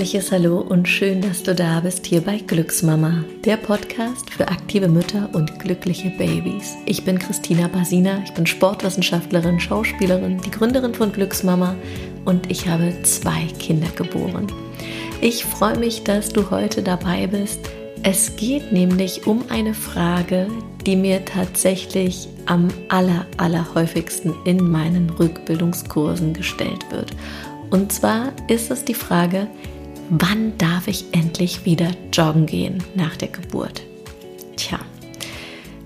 herzliches Hallo und schön, dass du da bist hier bei Glücksmama, der Podcast für aktive Mütter und glückliche Babys. Ich bin Christina Basina, ich bin Sportwissenschaftlerin, Schauspielerin, die Gründerin von Glücksmama und ich habe zwei Kinder geboren. Ich freue mich, dass du heute dabei bist. Es geht nämlich um eine Frage, die mir tatsächlich am aller, aller häufigsten in meinen Rückbildungskursen gestellt wird. Und zwar ist es die Frage, wann darf ich endlich wieder joggen gehen nach der Geburt? Tja,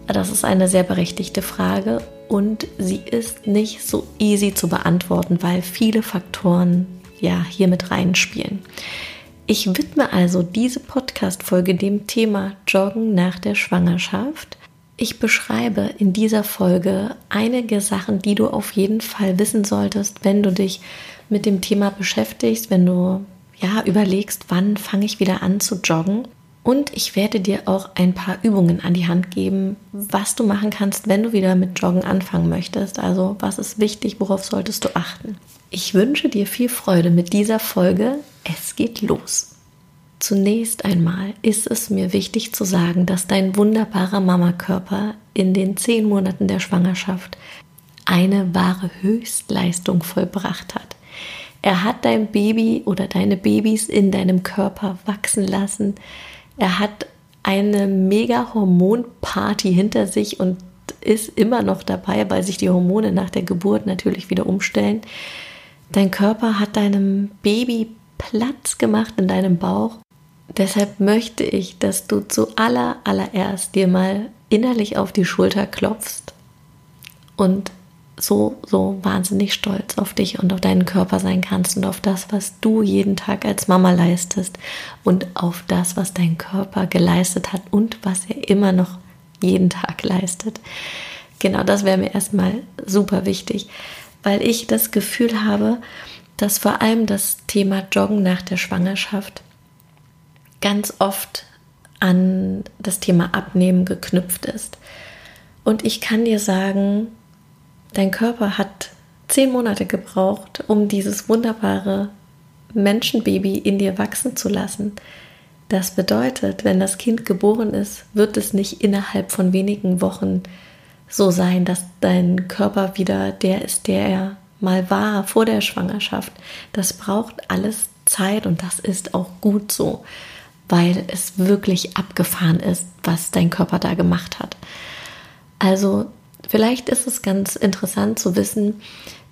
das ist eine sehr berechtigte Frage und sie ist nicht so easy zu beantworten, weil viele Faktoren ja hier mit reinspielen. Ich widme also diese Podcast-Folge dem Thema Joggen nach der Schwangerschaft. Ich beschreibe in dieser Folge einige Sachen, die du auf jeden Fall wissen solltest, wenn du dich mit dem Thema beschäftigst, wenn du ja überlegst, wann fange ich wieder an zu joggen. Und ich werde dir auch ein paar Übungen an die Hand geben, was du machen kannst, wenn du wieder mit Joggen anfangen möchtest. Also was ist wichtig, worauf solltest du achten. Ich wünsche dir viel Freude mit dieser Folge. Es geht los. Zunächst einmal ist es mir wichtig zu sagen, dass dein wunderbarer Mamakörper in den zehn Monaten der Schwangerschaft eine wahre Höchstleistung vollbracht hat. Er hat dein Baby oder deine Babys in deinem Körper wachsen lassen. Er hat eine mega Hormonparty hinter sich und ist immer noch dabei, weil sich die Hormone nach der Geburt natürlich wieder umstellen. Dein Körper hat deinem Baby Platz gemacht in deinem Bauch. Deshalb möchte ich, dass du zu aller allererst dir mal innerlich auf die Schulter klopfst und so, so wahnsinnig stolz auf dich und auf deinen Körper sein kannst und auf das, was du jeden Tag als Mama leistest und auf das, was dein Körper geleistet hat und was er immer noch jeden Tag leistet. Genau das wäre mir erstmal super wichtig, weil ich das Gefühl habe, dass vor allem das Thema Joggen nach der Schwangerschaft ganz oft an das Thema Abnehmen geknüpft ist. Und ich kann dir sagen, Dein Körper hat zehn Monate gebraucht, um dieses wunderbare Menschenbaby in dir wachsen zu lassen. Das bedeutet, wenn das Kind geboren ist, wird es nicht innerhalb von wenigen Wochen so sein, dass dein Körper wieder der ist, der er mal war vor der Schwangerschaft. Das braucht alles Zeit und das ist auch gut so, weil es wirklich abgefahren ist, was dein Körper da gemacht hat. Also Vielleicht ist es ganz interessant zu wissen,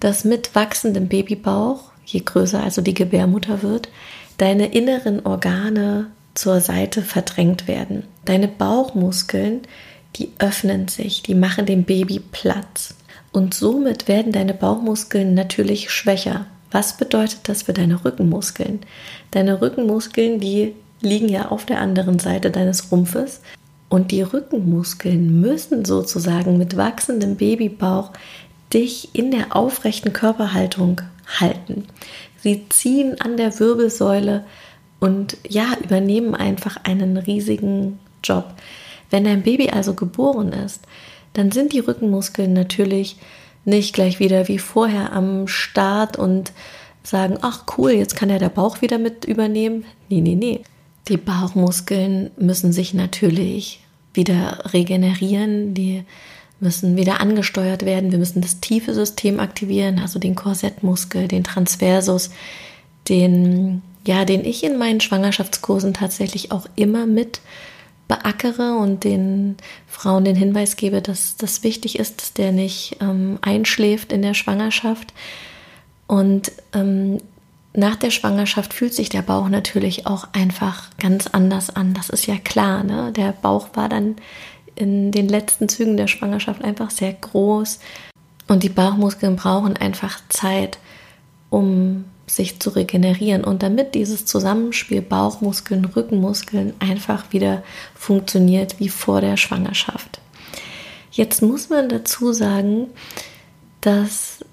dass mit wachsendem Babybauch, je größer also die Gebärmutter wird, deine inneren Organe zur Seite verdrängt werden. Deine Bauchmuskeln, die öffnen sich, die machen dem Baby Platz. Und somit werden deine Bauchmuskeln natürlich schwächer. Was bedeutet das für deine Rückenmuskeln? Deine Rückenmuskeln, die liegen ja auf der anderen Seite deines Rumpfes und die Rückenmuskeln müssen sozusagen mit wachsendem Babybauch dich in der aufrechten Körperhaltung halten. Sie ziehen an der Wirbelsäule und ja, übernehmen einfach einen riesigen Job. Wenn dein Baby also geboren ist, dann sind die Rückenmuskeln natürlich nicht gleich wieder wie vorher am Start und sagen, ach cool, jetzt kann ja der Bauch wieder mit übernehmen. Nee, nee, nee. Die Bauchmuskeln müssen sich natürlich wieder regenerieren, die müssen wieder angesteuert werden. Wir müssen das tiefe System aktivieren, also den Korsettmuskel, den Transversus, den, ja, den ich in meinen Schwangerschaftskursen tatsächlich auch immer mit beackere und den Frauen den Hinweis gebe, dass das wichtig ist, dass der nicht ähm, einschläft in der Schwangerschaft. Und ähm, nach der Schwangerschaft fühlt sich der Bauch natürlich auch einfach ganz anders an. Das ist ja klar. Ne? Der Bauch war dann in den letzten Zügen der Schwangerschaft einfach sehr groß und die Bauchmuskeln brauchen einfach Zeit, um sich zu regenerieren. Und damit dieses Zusammenspiel Bauchmuskeln, Rückenmuskeln einfach wieder funktioniert wie vor der Schwangerschaft. Jetzt muss man dazu sagen, dass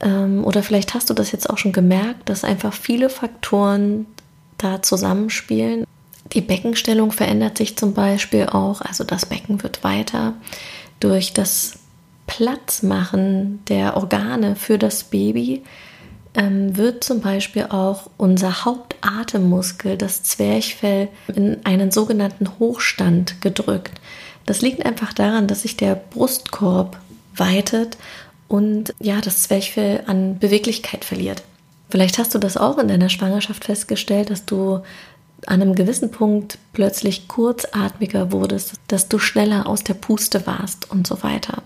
oder vielleicht hast du das jetzt auch schon gemerkt, dass einfach viele Faktoren da zusammenspielen. Die Beckenstellung verändert sich zum Beispiel auch, also das Becken wird weiter durch das Platzmachen der Organe für das Baby ähm, wird zum Beispiel auch unser Hauptatemmuskel, das Zwerchfell, in einen sogenannten Hochstand gedrückt. Das liegt einfach daran, dass sich der Brustkorb weitet und ja, das Zwerchfell an Beweglichkeit verliert. Vielleicht hast du das auch in deiner Schwangerschaft festgestellt, dass du an einem gewissen Punkt plötzlich kurzatmiger wurdest, dass du schneller aus der Puste warst und so weiter.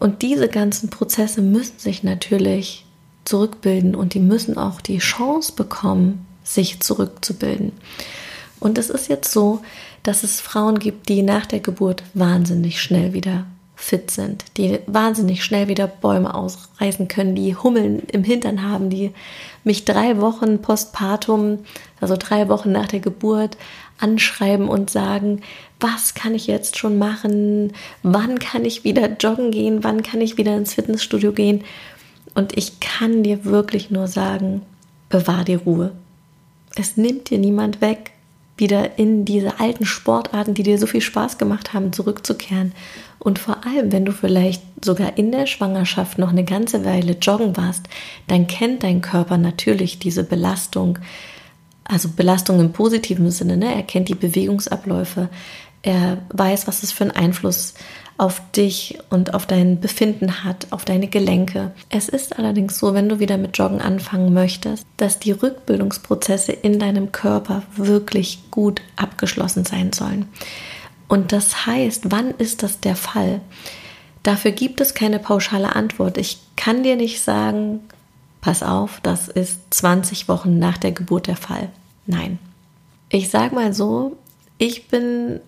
Und diese ganzen Prozesse müssen sich natürlich zurückbilden und die müssen auch die Chance bekommen, sich zurückzubilden. Und es ist jetzt so, dass es Frauen gibt, die nach der Geburt wahnsinnig schnell wieder fit sind, die wahnsinnig schnell wieder Bäume ausreißen können, die Hummeln im Hintern haben, die mich drei Wochen postpartum, also drei Wochen nach der Geburt, anschreiben und sagen, was kann ich jetzt schon machen? Wann kann ich wieder joggen gehen? Wann kann ich wieder ins Fitnessstudio gehen? Und ich kann dir wirklich nur sagen, bewahr die Ruhe. Es nimmt dir niemand weg wieder in diese alten Sportarten, die dir so viel Spaß gemacht haben, zurückzukehren. Und vor allem, wenn du vielleicht sogar in der Schwangerschaft noch eine ganze Weile joggen warst, dann kennt dein Körper natürlich diese Belastung, also Belastung im positiven Sinne. Ne? Er kennt die Bewegungsabläufe, er weiß, was es für einen Einfluss auf dich und auf dein Befinden hat, auf deine Gelenke. Es ist allerdings so, wenn du wieder mit Joggen anfangen möchtest, dass die Rückbildungsprozesse in deinem Körper wirklich gut abgeschlossen sein sollen. Und das heißt, wann ist das der Fall? Dafür gibt es keine pauschale Antwort. Ich kann dir nicht sagen, pass auf, das ist 20 Wochen nach der Geburt der Fall. Nein. Ich sage mal so, ich bin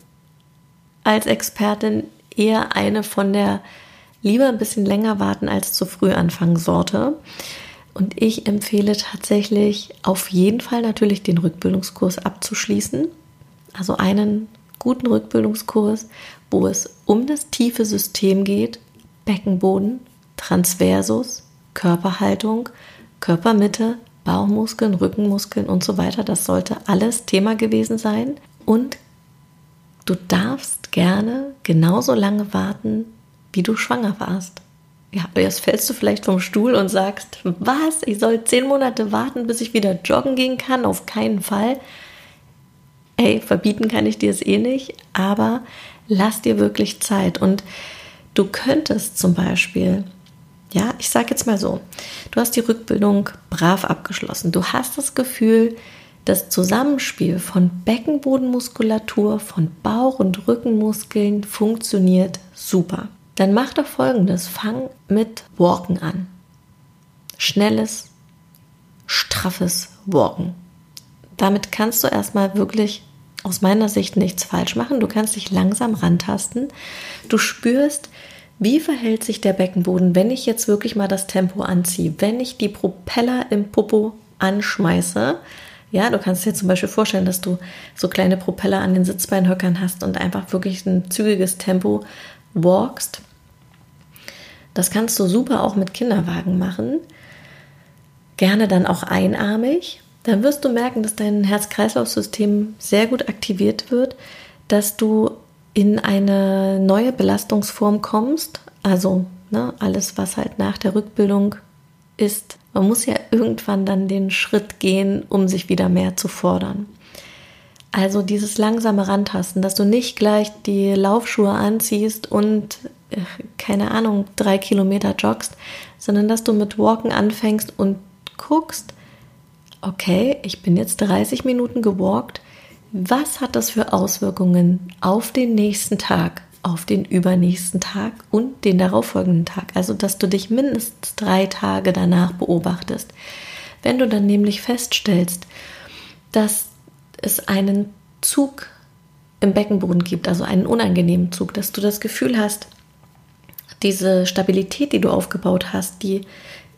als Expertin eher eine von der lieber ein bisschen länger warten als zu früh anfangen Sorte. Und ich empfehle tatsächlich auf jeden Fall natürlich den Rückbildungskurs abzuschließen. Also einen guten Rückbildungskurs, wo es um das tiefe System geht, Beckenboden, Transversus, Körperhaltung, Körpermitte, Bauchmuskeln, Rückenmuskeln und so weiter. Das sollte alles Thema gewesen sein. Und Du darfst gerne genauso lange warten, wie du schwanger warst. Ja, jetzt fällst du vielleicht vom Stuhl und sagst, was? Ich soll zehn Monate warten, bis ich wieder joggen gehen kann? Auf keinen Fall. Ey, verbieten kann ich dir es eh nicht, aber lass dir wirklich Zeit. Und du könntest zum Beispiel, ja, ich sag jetzt mal so, du hast die Rückbildung brav abgeschlossen. Du hast das Gefühl, das Zusammenspiel von Beckenbodenmuskulatur, von Bauch- und Rückenmuskeln funktioniert super. Dann mach doch folgendes: Fang mit Walken an. Schnelles, straffes Walken. Damit kannst du erstmal wirklich aus meiner Sicht nichts falsch machen. Du kannst dich langsam rantasten. Du spürst, wie verhält sich der Beckenboden, wenn ich jetzt wirklich mal das Tempo anziehe, wenn ich die Propeller im Popo anschmeiße, ja, du kannst dir zum Beispiel vorstellen, dass du so kleine Propeller an den Sitzbeinhöckern hast und einfach wirklich ein zügiges Tempo walkst. Das kannst du super auch mit Kinderwagen machen. Gerne dann auch einarmig. Dann wirst du merken, dass dein Herz-Kreislauf-System sehr gut aktiviert wird, dass du in eine neue Belastungsform kommst. Also ne, alles, was halt nach der Rückbildung ist, man muss ja irgendwann dann den Schritt gehen, um sich wieder mehr zu fordern. Also dieses langsame Rantasten, dass du nicht gleich die Laufschuhe anziehst und, äh, keine Ahnung, drei Kilometer joggst, sondern dass du mit Walken anfängst und guckst, okay, ich bin jetzt 30 Minuten gewalkt, was hat das für Auswirkungen auf den nächsten Tag? auf den übernächsten Tag und den darauffolgenden Tag. Also, dass du dich mindestens drei Tage danach beobachtest. Wenn du dann nämlich feststellst, dass es einen Zug im Beckenboden gibt, also einen unangenehmen Zug, dass du das Gefühl hast, diese Stabilität, die du aufgebaut hast, die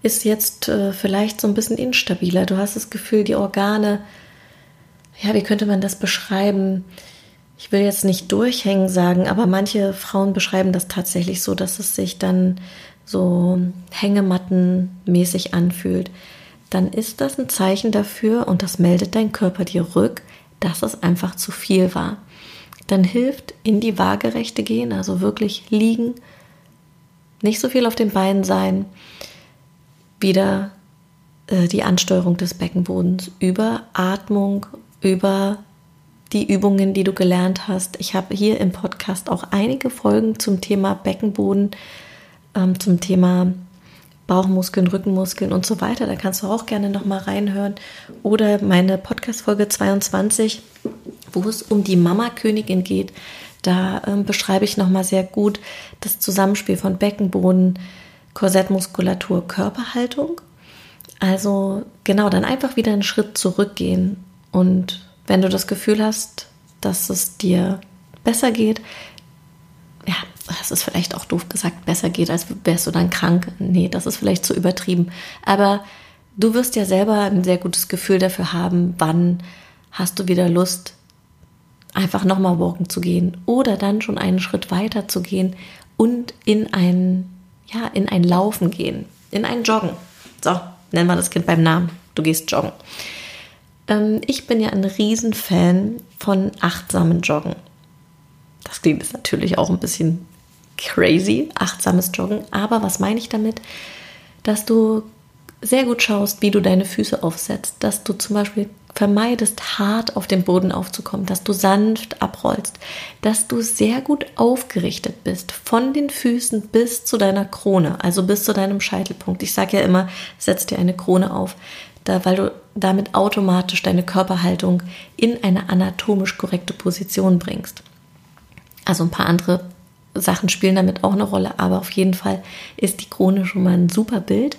ist jetzt äh, vielleicht so ein bisschen instabiler. Du hast das Gefühl, die Organe, ja, wie könnte man das beschreiben? ich will jetzt nicht durchhängen sagen, aber manche Frauen beschreiben das tatsächlich so, dass es sich dann so hängemattenmäßig anfühlt. Dann ist das ein Zeichen dafür und das meldet dein Körper dir rück, dass es einfach zu viel war. Dann hilft in die Waagerechte gehen, also wirklich liegen, nicht so viel auf den Beinen sein, wieder äh, die Ansteuerung des Beckenbodens über Atmung, über die Übungen, die du gelernt hast. Ich habe hier im Podcast auch einige Folgen zum Thema Beckenboden, ähm, zum Thema Bauchmuskeln, Rückenmuskeln und so weiter. Da kannst du auch gerne noch mal reinhören. Oder meine Podcast-Folge 22, wo es um die Mama-Königin geht. Da ähm, beschreibe ich noch mal sehr gut das Zusammenspiel von Beckenboden, Korsettmuskulatur, Körperhaltung. Also genau, dann einfach wieder einen Schritt zurückgehen und wenn du das Gefühl hast, dass es dir besser geht, ja, das ist vielleicht auch doof gesagt, besser geht, als wärst du dann krank. Nee, das ist vielleicht zu übertrieben. Aber du wirst ja selber ein sehr gutes Gefühl dafür haben, wann hast du wieder Lust, einfach nochmal walken zu gehen oder dann schon einen Schritt weiter zu gehen und in ein, ja, in ein Laufen gehen, in ein Joggen. So, nennen wir das Kind beim Namen. Du gehst joggen. Ähm, ich bin ja ein Riesenfan von achtsamen Joggen. Das klingt jetzt natürlich auch ein bisschen crazy, achtsames Joggen. Aber was meine ich damit? Dass du sehr gut schaust, wie du deine Füße aufsetzt, dass du zum Beispiel vermeidest, hart auf den Boden aufzukommen, dass du sanft abrollst, dass du sehr gut aufgerichtet bist, von den Füßen bis zu deiner Krone, also bis zu deinem Scheitelpunkt. Ich sage ja immer, setz dir eine Krone auf, da, weil du damit automatisch deine Körperhaltung in eine anatomisch korrekte Position bringst. Also ein paar andere Sachen spielen damit auch eine Rolle, aber auf jeden Fall ist die Krone schon mal ein super Bild.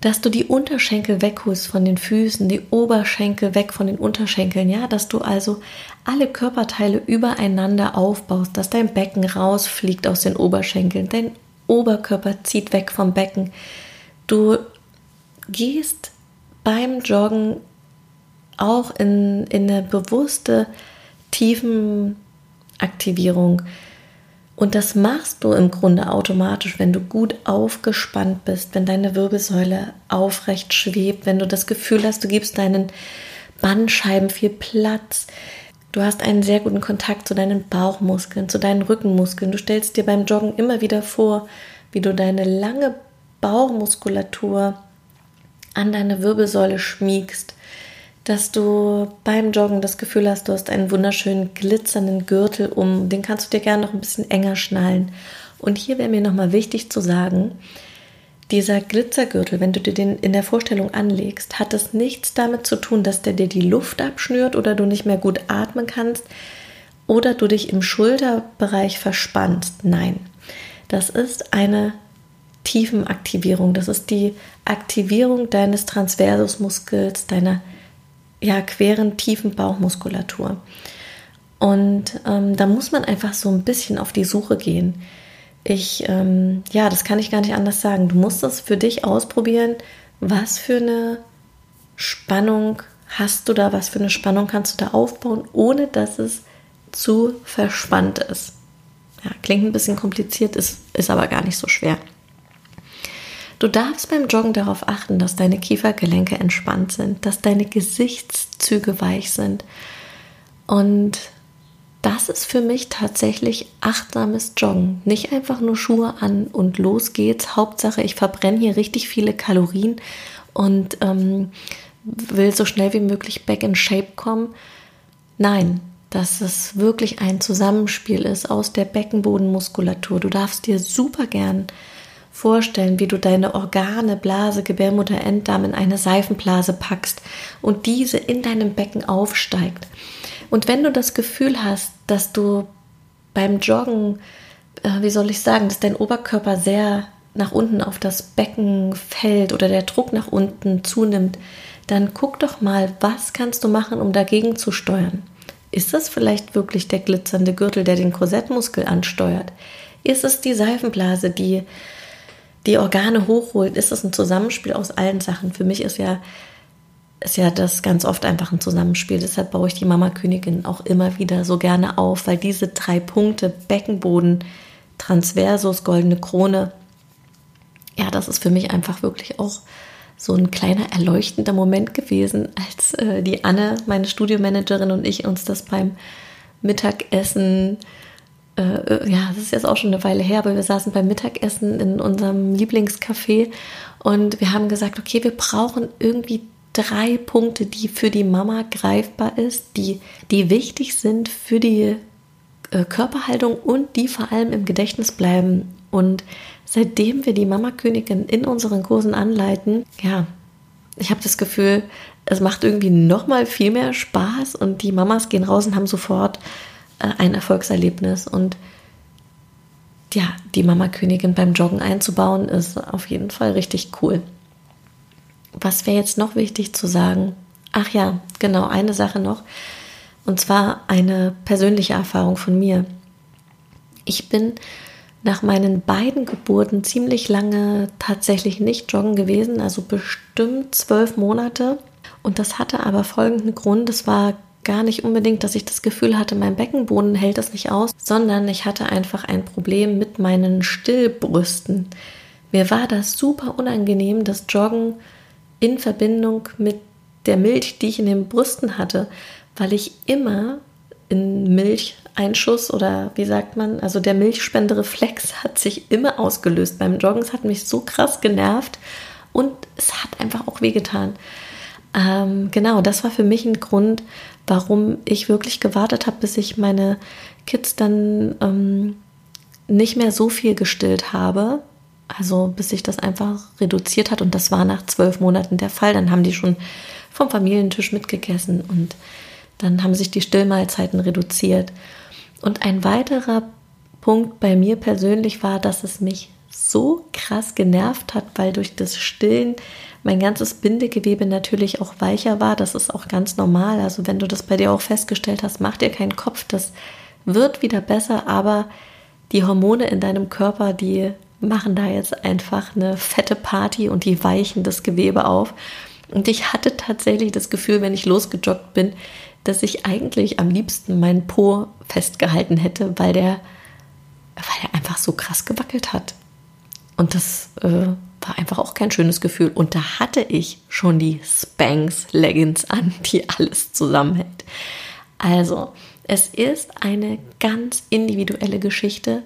Dass du die Unterschenkel wegholst von den Füßen, die Oberschenkel weg von den Unterschenkeln, ja, dass du also alle Körperteile übereinander aufbaust, dass dein Becken rausfliegt aus den Oberschenkeln, dein Oberkörper zieht weg vom Becken. Du gehst beim Joggen auch in, in eine bewusste Tiefenaktivierung. Und das machst du im Grunde automatisch, wenn du gut aufgespannt bist, wenn deine Wirbelsäule aufrecht schwebt, wenn du das Gefühl hast, du gibst deinen Bandscheiben viel Platz. Du hast einen sehr guten Kontakt zu deinen Bauchmuskeln, zu deinen Rückenmuskeln. Du stellst dir beim Joggen immer wieder vor, wie du deine lange Bauchmuskulatur an deine Wirbelsäule schmiegst, dass du beim Joggen das Gefühl hast, du hast einen wunderschönen glitzernden Gürtel um, den kannst du dir gerne noch ein bisschen enger schnallen. Und hier wäre mir nochmal wichtig zu sagen, dieser Glitzergürtel, wenn du dir den in der Vorstellung anlegst, hat es nichts damit zu tun, dass der dir die Luft abschnürt oder du nicht mehr gut atmen kannst oder du dich im Schulterbereich verspannst. Nein, das ist eine Tiefenaktivierung. Das ist die Aktivierung deines Transversusmuskels, deiner ja, queren, tiefen Bauchmuskulatur. Und ähm, da muss man einfach so ein bisschen auf die Suche gehen. Ich, ähm, ja, das kann ich gar nicht anders sagen. Du musst das für dich ausprobieren. Was für eine Spannung hast du da? Was für eine Spannung kannst du da aufbauen, ohne dass es zu verspannt ist? Ja, klingt ein bisschen kompliziert, ist, ist aber gar nicht so schwer. Du darfst beim Joggen darauf achten, dass deine Kiefergelenke entspannt sind, dass deine Gesichtszüge weich sind. Und das ist für mich tatsächlich achtsames Joggen. Nicht einfach nur Schuhe an und los geht's. Hauptsache, ich verbrenne hier richtig viele Kalorien und ähm, will so schnell wie möglich back in shape kommen. Nein, dass es wirklich ein Zusammenspiel ist aus der Beckenbodenmuskulatur. Du darfst dir super gern vorstellen, wie du deine Organe, Blase, Gebärmutter, Enddarm in eine Seifenblase packst und diese in deinem Becken aufsteigt. Und wenn du das Gefühl hast, dass du beim Joggen, äh, wie soll ich sagen, dass dein Oberkörper sehr nach unten auf das Becken fällt oder der Druck nach unten zunimmt, dann guck doch mal, was kannst du machen, um dagegen zu steuern. Ist das vielleicht wirklich der glitzernde Gürtel, der den Korsettmuskel ansteuert? Ist es die Seifenblase, die die Organe hochholt, ist es ein Zusammenspiel aus allen Sachen. Für mich ist ja, ist ja das ganz oft einfach ein Zusammenspiel. Deshalb baue ich die Mama Königin auch immer wieder so gerne auf, weil diese drei Punkte, Beckenboden, Transversus, goldene Krone, ja, das ist für mich einfach wirklich auch so ein kleiner erleuchtender Moment gewesen, als äh, die Anne, meine Studiomanagerin und ich uns das beim Mittagessen äh, ja, das ist jetzt auch schon eine Weile her, aber wir saßen beim Mittagessen in unserem Lieblingscafé und wir haben gesagt, okay, wir brauchen irgendwie drei Punkte, die für die Mama greifbar ist, die, die wichtig sind für die äh, Körperhaltung und die vor allem im Gedächtnis bleiben. Und seitdem wir die Mama-Königin in unseren Kursen anleiten, ja, ich habe das Gefühl, es macht irgendwie noch mal viel mehr Spaß und die Mamas gehen raus und haben sofort äh, ein Erfolgserlebnis und ja, die Mama-Königin beim Joggen einzubauen, ist auf jeden Fall richtig cool. Was wäre jetzt noch wichtig zu sagen? Ach ja, genau, eine Sache noch. Und zwar eine persönliche Erfahrung von mir. Ich bin nach meinen beiden Geburten ziemlich lange tatsächlich nicht joggen gewesen, also bestimmt zwölf Monate. Und das hatte aber folgenden Grund. Es war gar nicht unbedingt, dass ich das Gefühl hatte, mein Beckenboden hält das nicht aus, sondern ich hatte einfach ein Problem mit meinen Stillbrüsten. Mir war das super unangenehm, das Joggen in Verbindung mit der Milch, die ich in den Brüsten hatte, weil ich immer in Milcheinschuss oder wie sagt man, also der Milchspendereflex hat sich immer ausgelöst beim Joggen. Es hat mich so krass genervt und es hat einfach auch wehgetan. Ähm, genau, das war für mich ein Grund, warum ich wirklich gewartet habe, bis ich meine Kids dann ähm, nicht mehr so viel gestillt habe. Also bis sich das einfach reduziert hat und das war nach zwölf Monaten der Fall. Dann haben die schon vom Familientisch mitgegessen und dann haben sich die Stillmahlzeiten reduziert. Und ein weiterer Punkt bei mir persönlich war, dass es mich so krass genervt hat, weil durch das Stillen mein ganzes Bindegewebe natürlich auch weicher war. Das ist auch ganz normal. Also wenn du das bei dir auch festgestellt hast, mach dir keinen Kopf. Das wird wieder besser, aber die Hormone in deinem Körper, die machen da jetzt einfach eine fette Party und die weichen das Gewebe auf. Und ich hatte tatsächlich das Gefühl, wenn ich losgejoggt bin, dass ich eigentlich am liebsten meinen Po festgehalten hätte, weil der, weil der einfach so krass gewackelt hat. Und das äh, war einfach auch kein schönes Gefühl. Und da hatte ich schon die Spanx Leggings an, die alles zusammenhält. Also, es ist eine ganz individuelle Geschichte.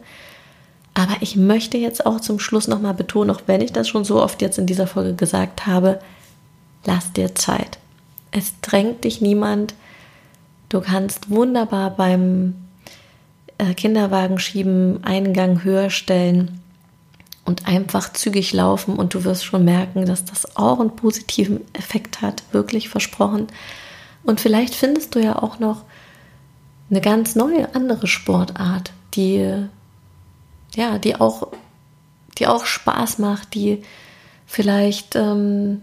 Aber ich möchte jetzt auch zum Schluss nochmal betonen, auch wenn ich das schon so oft jetzt in dieser Folge gesagt habe, lass dir Zeit. Es drängt dich niemand. Du kannst wunderbar beim äh, Kinderwagen schieben, einen Gang höher stellen und einfach zügig laufen und du wirst schon merken, dass das auch einen positiven Effekt hat, wirklich versprochen. Und vielleicht findest du ja auch noch eine ganz neue andere Sportart, die ja, die auch die auch Spaß macht, die vielleicht ähm,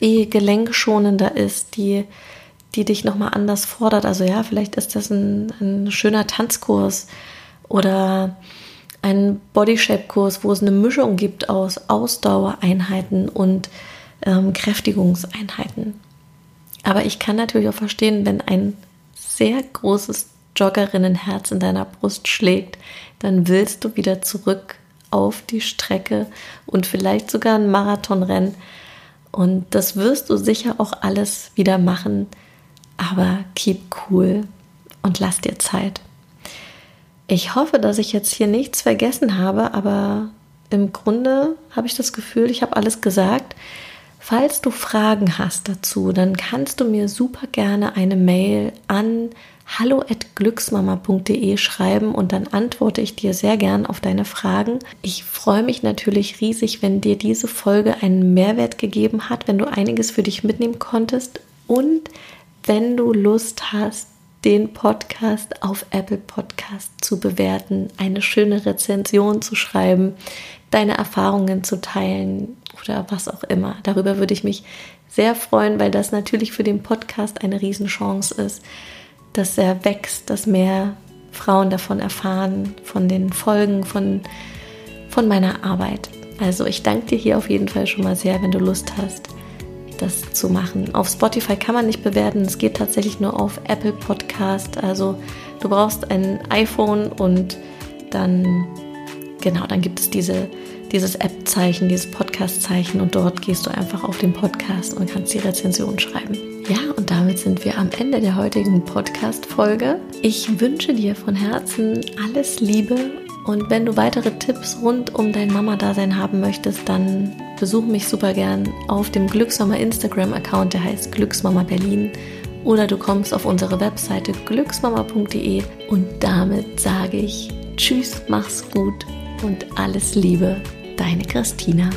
eh gelenkschonender ist, die die dich nochmal anders fordert. Also ja, vielleicht ist das ein, ein schöner Tanzkurs oder einen Bodyshape-Kurs, wo es eine Mischung gibt aus Ausdauereinheiten und ähm, Kräftigungseinheiten. Aber ich kann natürlich auch verstehen, wenn ein sehr großes Joggerinnenherz in deiner Brust schlägt, dann willst du wieder zurück auf die Strecke und vielleicht sogar ein Marathonrennen. Und das wirst du sicher auch alles wieder machen. Aber keep cool und lass dir Zeit. Ich hoffe, dass ich jetzt hier nichts vergessen habe, aber im Grunde habe ich das Gefühl, ich habe alles gesagt. Falls du Fragen hast dazu, dann kannst du mir super gerne eine Mail an hallo@glücksmama.de schreiben und dann antworte ich dir sehr gern auf deine Fragen. Ich freue mich natürlich riesig, wenn dir diese Folge einen Mehrwert gegeben hat, wenn du einiges für dich mitnehmen konntest und wenn du Lust hast, den Podcast auf Apple Podcast zu bewerten, eine schöne Rezension zu schreiben, deine Erfahrungen zu teilen oder was auch immer. Darüber würde ich mich sehr freuen, weil das natürlich für den Podcast eine Riesenchance ist, dass er wächst, dass mehr Frauen davon erfahren, von den Folgen, von, von meiner Arbeit. Also ich danke dir hier auf jeden Fall schon mal sehr, wenn du Lust hast das zu machen. Auf Spotify kann man nicht bewerten, es geht tatsächlich nur auf Apple Podcast. Also du brauchst ein iPhone und dann, genau, dann gibt es diese, dieses App-Zeichen, dieses Podcast-Zeichen und dort gehst du einfach auf den Podcast und kannst die Rezension schreiben. Ja, und damit sind wir am Ende der heutigen Podcast-Folge. Ich wünsche dir von Herzen alles Liebe und wenn du weitere Tipps rund um dein Mama-Dasein haben möchtest, dann besuch mich super gern auf dem Glücksmama Instagram-Account, der heißt Glücksmama Berlin. Oder du kommst auf unsere Webseite glücksmama.de und damit sage ich Tschüss, mach's gut und alles Liebe, deine Christina.